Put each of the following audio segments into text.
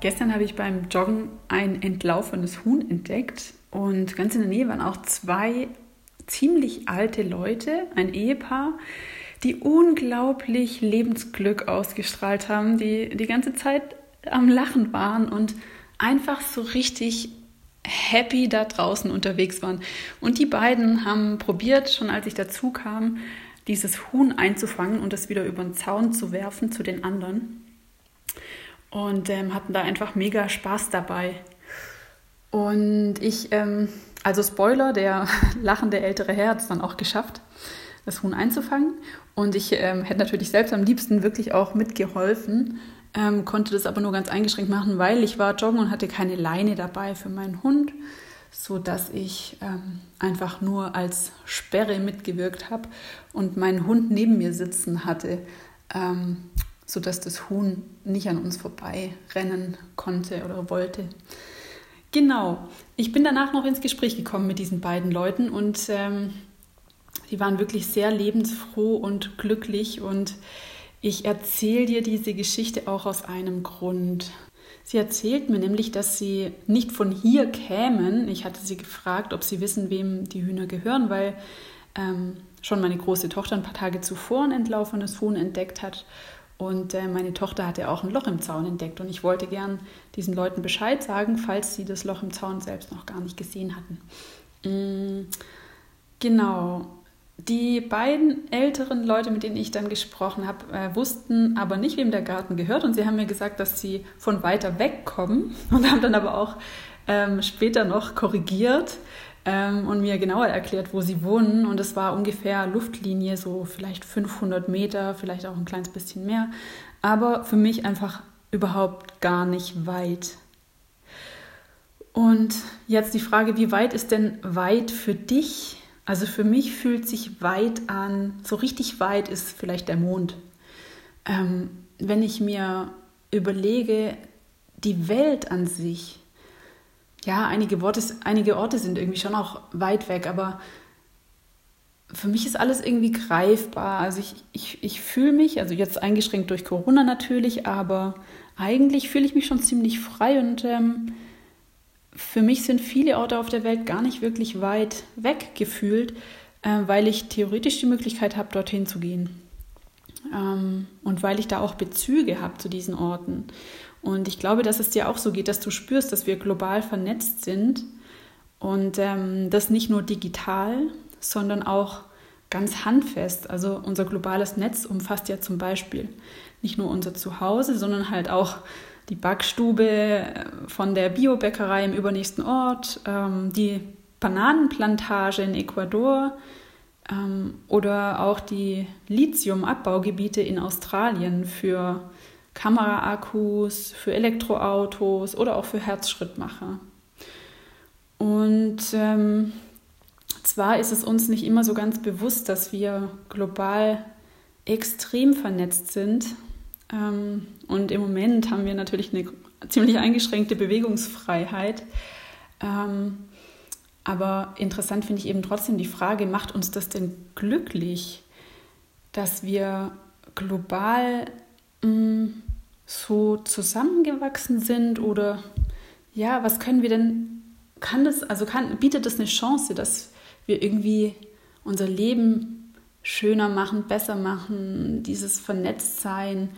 Gestern habe ich beim Joggen ein entlaufenes Huhn entdeckt und ganz in der Nähe waren auch zwei ziemlich alte Leute, ein Ehepaar, die unglaublich Lebensglück ausgestrahlt haben, die die ganze Zeit am Lachen waren und einfach so richtig happy da draußen unterwegs waren. Und die beiden haben probiert, schon als ich dazu kam, dieses Huhn einzufangen und es wieder über den Zaun zu werfen zu den anderen. Und ähm, hatten da einfach mega Spaß dabei. Und ich, ähm, also Spoiler, der lachende ältere Herr hat es dann auch geschafft, das Huhn einzufangen. Und ich ähm, hätte natürlich selbst am liebsten wirklich auch mitgeholfen, ähm, konnte das aber nur ganz eingeschränkt machen, weil ich war joggen und hatte keine Leine dabei für meinen Hund, so dass ich ähm, einfach nur als Sperre mitgewirkt habe und meinen Hund neben mir sitzen hatte, ähm, so dass das Huhn nicht an uns vorbei rennen konnte oder wollte. Genau, ich bin danach noch ins Gespräch gekommen mit diesen beiden Leuten und ähm, die waren wirklich sehr lebensfroh und glücklich und ich erzähle dir diese Geschichte auch aus einem Grund. Sie erzählt mir nämlich, dass sie nicht von hier kämen. Ich hatte sie gefragt, ob sie wissen, wem die Hühner gehören, weil ähm, schon meine große Tochter ein paar Tage zuvor ein entlaufenes Huhn entdeckt hat. Und äh, meine Tochter hatte auch ein Loch im Zaun entdeckt. Und ich wollte gern diesen Leuten Bescheid sagen, falls sie das Loch im Zaun selbst noch gar nicht gesehen hatten. Mm, genau. Die beiden älteren Leute, mit denen ich dann gesprochen habe, äh, wussten aber nicht, wem der Garten gehört. Und sie haben mir gesagt, dass sie von weiter weg kommen und haben dann aber auch ähm, später noch korrigiert ähm, und mir genauer erklärt, wo sie wohnen. Und es war ungefähr Luftlinie, so vielleicht 500 Meter, vielleicht auch ein kleines bisschen mehr. Aber für mich einfach überhaupt gar nicht weit. Und jetzt die Frage, wie weit ist denn weit für dich? Also für mich fühlt sich weit an, so richtig weit ist vielleicht der Mond. Ähm, wenn ich mir überlege, die Welt an sich, ja, einige, Worte, einige Orte sind irgendwie schon auch weit weg, aber für mich ist alles irgendwie greifbar. Also ich, ich, ich fühle mich, also jetzt eingeschränkt durch Corona natürlich, aber eigentlich fühle ich mich schon ziemlich frei und ähm, für mich sind viele Orte auf der Welt gar nicht wirklich weit weg gefühlt, äh, weil ich theoretisch die Möglichkeit habe, dorthin zu gehen. Ähm, und weil ich da auch Bezüge habe zu diesen Orten. Und ich glaube, dass es dir auch so geht, dass du spürst, dass wir global vernetzt sind und ähm, das nicht nur digital, sondern auch ganz handfest. Also unser globales Netz umfasst ja zum Beispiel nicht nur unser Zuhause, sondern halt auch die Backstube äh, von der Biobäckerei im übernächsten Ort, ähm, die Bananenplantage in Ecuador ähm, oder auch die Lithiumabbaugebiete in Australien für Kameraakkus, für Elektroautos oder auch für Herzschrittmacher. Und ähm, zwar ist es uns nicht immer so ganz bewusst, dass wir global extrem vernetzt sind ähm, und im Moment haben wir natürlich eine ziemlich eingeschränkte Bewegungsfreiheit. Ähm, aber interessant finde ich eben trotzdem die Frage, macht uns das denn glücklich, dass wir global mm, so zusammengewachsen sind oder ja, was können wir denn, kann das, also kann, bietet das eine Chance, dass wir irgendwie unser Leben schöner machen, besser machen, dieses Vernetztsein,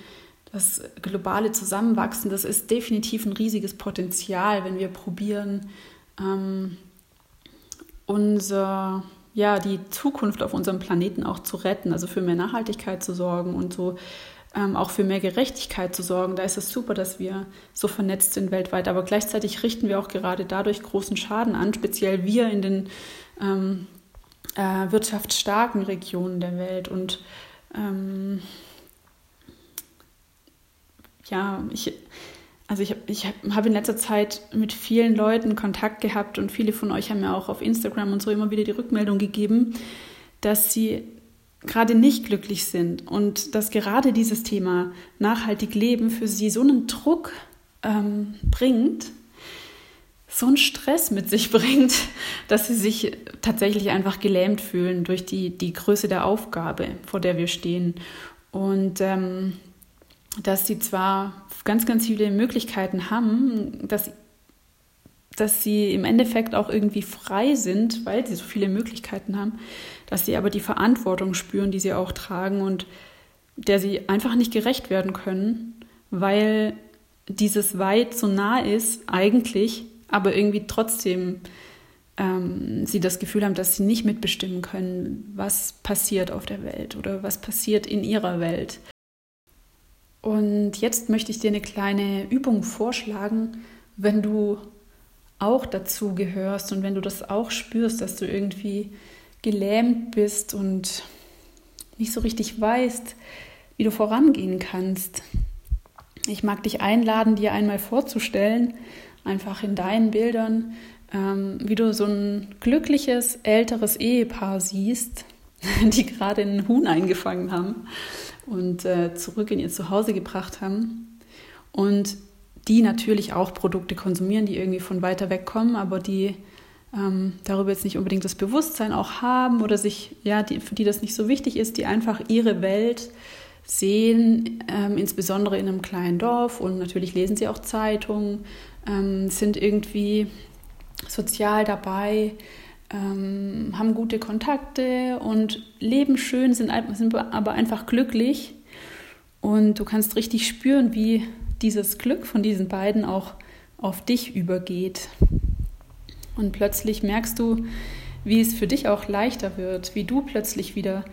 das globale Zusammenwachsen, das ist definitiv ein riesiges Potenzial, wenn wir probieren, ähm, unser, ja, die Zukunft auf unserem Planeten auch zu retten, also für mehr Nachhaltigkeit zu sorgen und so ähm, auch für mehr Gerechtigkeit zu sorgen. Da ist es super, dass wir so vernetzt sind weltweit, aber gleichzeitig richten wir auch gerade dadurch großen Schaden an, speziell wir in den ähm, äh, wirtschaftsstarken Regionen der Welt und ähm, ja, ich, also ich, ich habe in letzter Zeit mit vielen Leuten Kontakt gehabt und viele von euch haben mir auch auf Instagram und so immer wieder die Rückmeldung gegeben, dass sie gerade nicht glücklich sind und dass gerade dieses Thema nachhaltig leben für sie so einen Druck ähm, bringt, so einen Stress mit sich bringt, dass sie sich tatsächlich einfach gelähmt fühlen durch die, die Größe der Aufgabe, vor der wir stehen. Und ähm, dass sie zwar ganz, ganz viele Möglichkeiten haben, dass, dass sie im Endeffekt auch irgendwie frei sind, weil sie so viele Möglichkeiten haben, dass sie aber die Verantwortung spüren, die sie auch tragen und der sie einfach nicht gerecht werden können, weil dieses Weit so nah ist eigentlich, aber irgendwie trotzdem ähm, sie das Gefühl haben, dass sie nicht mitbestimmen können, was passiert auf der Welt oder was passiert in ihrer Welt. Und jetzt möchte ich dir eine kleine Übung vorschlagen, wenn du auch dazu gehörst und wenn du das auch spürst, dass du irgendwie gelähmt bist und nicht so richtig weißt, wie du vorangehen kannst. Ich mag dich einladen, dir einmal vorzustellen, einfach in deinen Bildern, ähm, wie du so ein glückliches älteres Ehepaar siehst, die gerade einen Huhn eingefangen haben und äh, zurück in ihr Zuhause gebracht haben. Und die natürlich auch Produkte konsumieren, die irgendwie von weiter weg kommen, aber die ähm, darüber jetzt nicht unbedingt das Bewusstsein auch haben oder sich, ja, die, für die das nicht so wichtig ist, die einfach ihre Welt sehen, ähm, insbesondere in einem kleinen Dorf und natürlich lesen sie auch Zeitungen, ähm, sind irgendwie sozial dabei, ähm, haben gute Kontakte und leben schön, sind, sind aber einfach glücklich. Und du kannst richtig spüren, wie dieses Glück von diesen beiden auch auf dich übergeht. Und plötzlich merkst du, wie es für dich auch leichter wird, wie du plötzlich wieder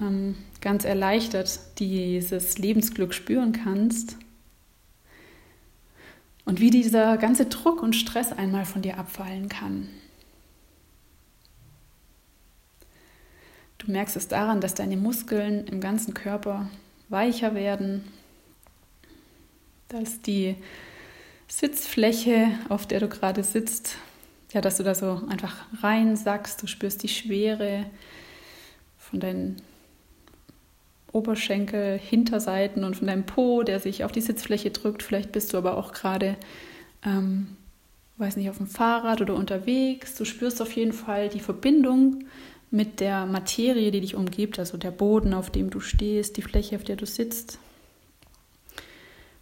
ähm, ganz erleichtert dieses Lebensglück spüren kannst und wie dieser ganze Druck und Stress einmal von dir abfallen kann. Du merkst es daran, dass deine Muskeln im ganzen Körper weicher werden, dass die Sitzfläche, auf der du gerade sitzt, ja, dass du da so einfach reinsackst, du spürst die Schwere von deinen Oberschenkel, Hinterseiten und von deinem Po, der sich auf die Sitzfläche drückt. Vielleicht bist du aber auch gerade, ähm, weiß nicht, auf dem Fahrrad oder unterwegs. Du spürst auf jeden Fall die Verbindung mit der Materie, die dich umgibt, also der Boden, auf dem du stehst, die Fläche, auf der du sitzt.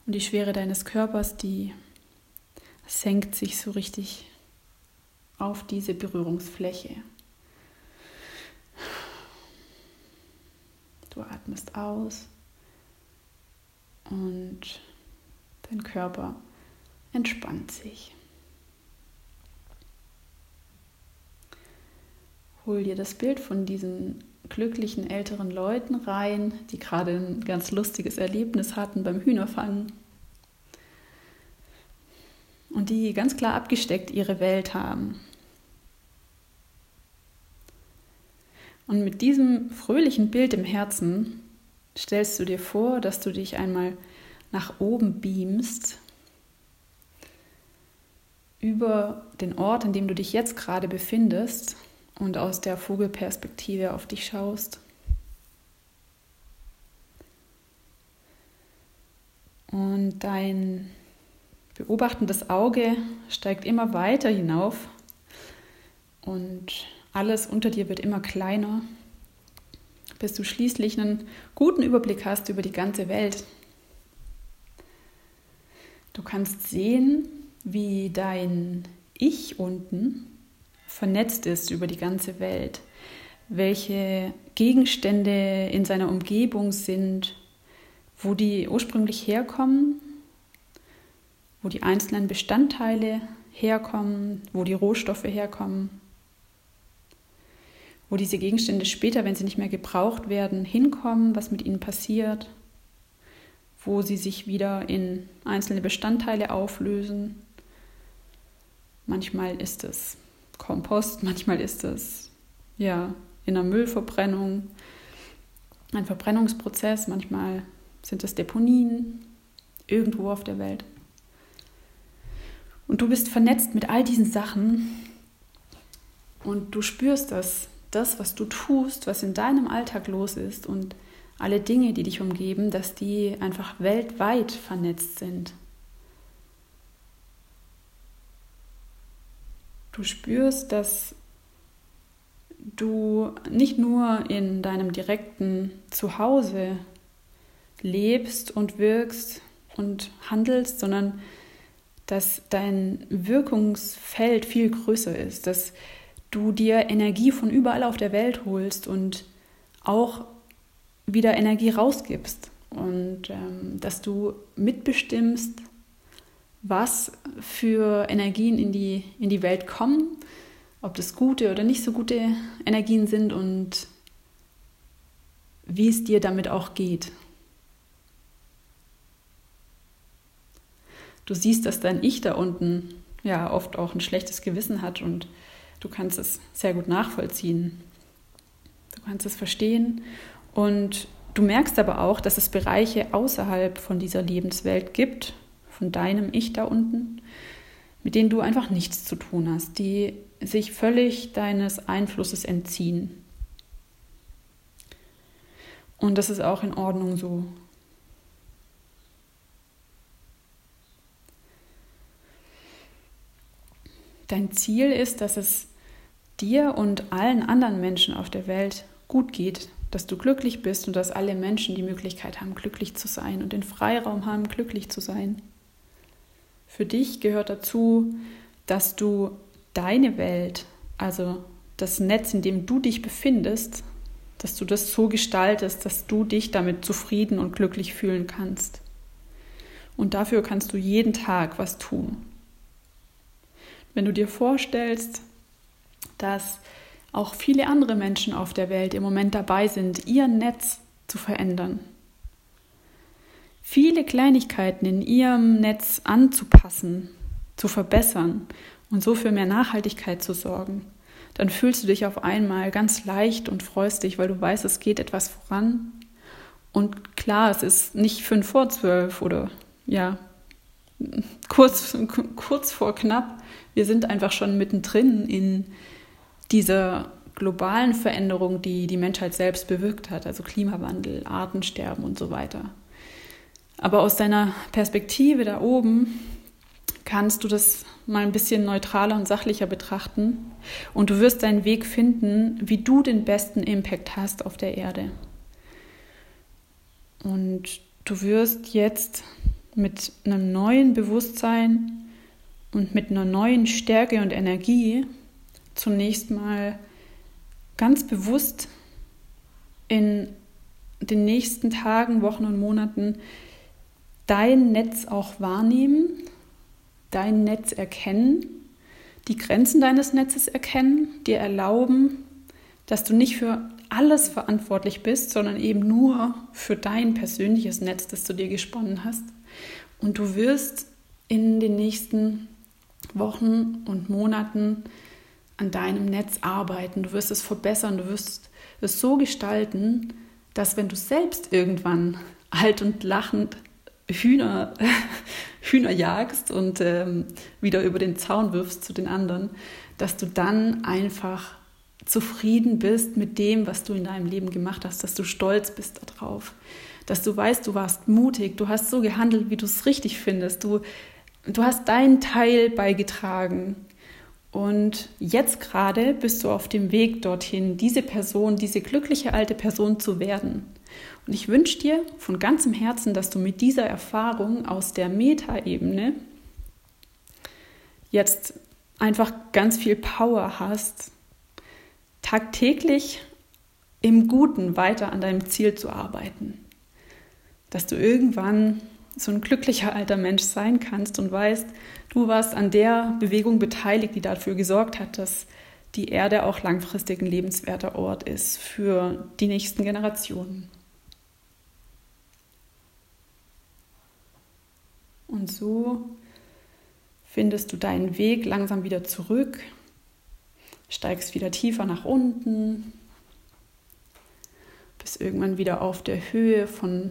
Und die Schwere deines Körpers, die senkt sich so richtig auf diese Berührungsfläche. Du atmest aus und dein Körper entspannt sich. Hol dir das Bild von diesen glücklichen älteren Leuten rein, die gerade ein ganz lustiges Erlebnis hatten beim Hühnerfangen und die ganz klar abgesteckt ihre Welt haben. Und mit diesem fröhlichen Bild im Herzen stellst du dir vor, dass du dich einmal nach oben beamst über den Ort, an dem du dich jetzt gerade befindest und aus der Vogelperspektive auf dich schaust. Und dein beobachtendes Auge steigt immer weiter hinauf und alles unter dir wird immer kleiner, bis du schließlich einen guten Überblick hast über die ganze Welt. Du kannst sehen, wie dein Ich unten vernetzt ist über die ganze Welt, welche Gegenstände in seiner Umgebung sind, wo die ursprünglich herkommen, wo die einzelnen Bestandteile herkommen, wo die Rohstoffe herkommen wo diese Gegenstände später, wenn sie nicht mehr gebraucht werden, hinkommen, was mit ihnen passiert, wo sie sich wieder in einzelne Bestandteile auflösen. Manchmal ist es Kompost, manchmal ist es ja in einer Müllverbrennung ein Verbrennungsprozess, manchmal sind es Deponien irgendwo auf der Welt. Und du bist vernetzt mit all diesen Sachen und du spürst das das, was du tust, was in deinem Alltag los ist und alle Dinge, die dich umgeben, dass die einfach weltweit vernetzt sind. Du spürst, dass du nicht nur in deinem direkten Zuhause lebst und wirkst und handelst, sondern dass dein Wirkungsfeld viel größer ist, dass du dir Energie von überall auf der Welt holst und auch wieder Energie rausgibst. Und ähm, dass du mitbestimmst, was für Energien in die, in die Welt kommen, ob das gute oder nicht so gute Energien sind und wie es dir damit auch geht. Du siehst, dass dein Ich da unten ja oft auch ein schlechtes Gewissen hat und du kannst es sehr gut nachvollziehen. Du kannst es verstehen und du merkst aber auch, dass es Bereiche außerhalb von dieser Lebenswelt gibt, von deinem Ich da unten, mit denen du einfach nichts zu tun hast, die sich völlig deines Einflusses entziehen. Und das ist auch in Ordnung so. Dein Ziel ist, dass es dir und allen anderen Menschen auf der Welt gut geht, dass du glücklich bist und dass alle Menschen die Möglichkeit haben, glücklich zu sein und den Freiraum haben, glücklich zu sein. Für dich gehört dazu, dass du deine Welt, also das Netz, in dem du dich befindest, dass du das so gestaltest, dass du dich damit zufrieden und glücklich fühlen kannst. Und dafür kannst du jeden Tag was tun. Wenn du dir vorstellst, dass auch viele andere Menschen auf der Welt im Moment dabei sind, ihr Netz zu verändern, viele Kleinigkeiten in ihrem Netz anzupassen, zu verbessern und so für mehr Nachhaltigkeit zu sorgen, dann fühlst du dich auf einmal ganz leicht und freust dich, weil du weißt, es geht etwas voran. Und klar, es ist nicht fünf vor zwölf oder ja, kurz, kurz vor knapp. Wir sind einfach schon mittendrin in dieser globalen Veränderung, die die Menschheit selbst bewirkt hat, also Klimawandel, Artensterben und so weiter. Aber aus deiner Perspektive da oben kannst du das mal ein bisschen neutraler und sachlicher betrachten und du wirst deinen Weg finden, wie du den besten Impact hast auf der Erde. Und du wirst jetzt mit einem neuen Bewusstsein und mit einer neuen Stärke und Energie zunächst mal ganz bewusst in den nächsten Tagen, Wochen und Monaten dein Netz auch wahrnehmen dein Netz erkennen, die Grenzen deines Netzes erkennen, dir erlauben, dass du nicht für alles verantwortlich bist, sondern eben nur für dein persönliches Netz, das du dir gesponnen hast. Und du wirst in den nächsten Wochen und Monaten an deinem Netz arbeiten. Du wirst es verbessern, du wirst es so gestalten, dass wenn du selbst irgendwann alt und lachend Hühner, Hühner jagst und ähm, wieder über den Zaun wirfst zu den anderen, dass du dann einfach zufrieden bist mit dem, was du in deinem Leben gemacht hast, dass du stolz bist darauf, dass du weißt, du warst mutig, du hast so gehandelt, wie du es richtig findest, du, du hast deinen Teil beigetragen. Und jetzt gerade bist du auf dem Weg dorthin, diese Person, diese glückliche alte Person zu werden. Und ich wünsche dir von ganzem Herzen, dass du mit dieser Erfahrung aus der Metaebene jetzt einfach ganz viel Power hast, tagtäglich im Guten weiter an deinem Ziel zu arbeiten. Dass du irgendwann so ein glücklicher alter Mensch sein kannst und weißt, du warst an der Bewegung beteiligt, die dafür gesorgt hat, dass die Erde auch langfristig ein lebenswerter Ort ist für die nächsten Generationen. Und so findest du deinen Weg langsam wieder zurück, steigst wieder tiefer nach unten, bist irgendwann wieder auf der Höhe von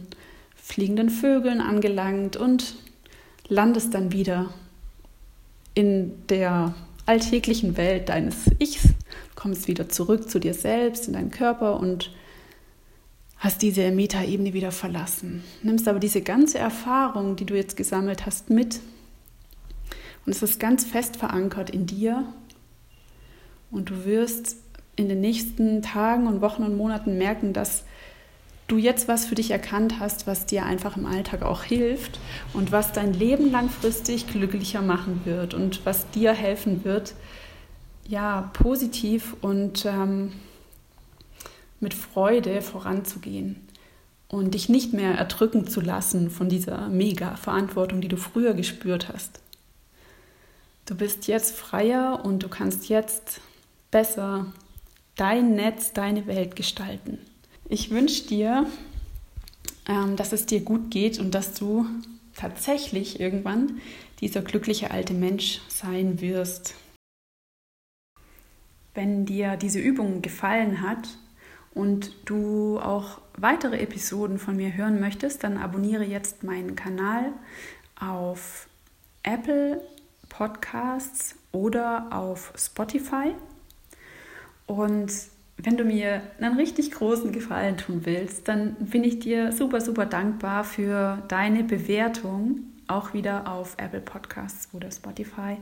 fliegenden Vögeln angelangt und landest dann wieder in der alltäglichen Welt deines Ichs, kommst wieder zurück zu dir selbst, in deinen Körper und hast diese Metaebene wieder verlassen. Nimmst aber diese ganze Erfahrung, die du jetzt gesammelt hast, mit. Und es ist ganz fest verankert in dir. Und du wirst in den nächsten Tagen und Wochen und Monaten merken, dass du jetzt was für dich erkannt hast, was dir einfach im Alltag auch hilft und was dein Leben langfristig glücklicher machen wird und was dir helfen wird, ja, positiv und ähm, mit Freude voranzugehen und dich nicht mehr erdrücken zu lassen von dieser mega Verantwortung, die du früher gespürt hast. Du bist jetzt freier und du kannst jetzt besser dein Netz, deine Welt gestalten. Ich wünsche dir, ähm, dass es dir gut geht und dass du tatsächlich irgendwann dieser glückliche alte Mensch sein wirst. Wenn dir diese Übung gefallen hat und du auch weitere Episoden von mir hören möchtest, dann abonniere jetzt meinen Kanal auf Apple Podcasts oder auf Spotify. Und wenn du mir einen richtig großen Gefallen tun willst, dann bin ich dir super, super dankbar für deine Bewertung, auch wieder auf Apple Podcasts oder Spotify.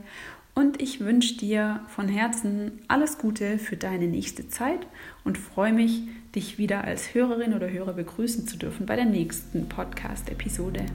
Und ich wünsche dir von Herzen alles Gute für deine nächste Zeit und freue mich, dich wieder als Hörerin oder Hörer begrüßen zu dürfen bei der nächsten Podcast-Episode.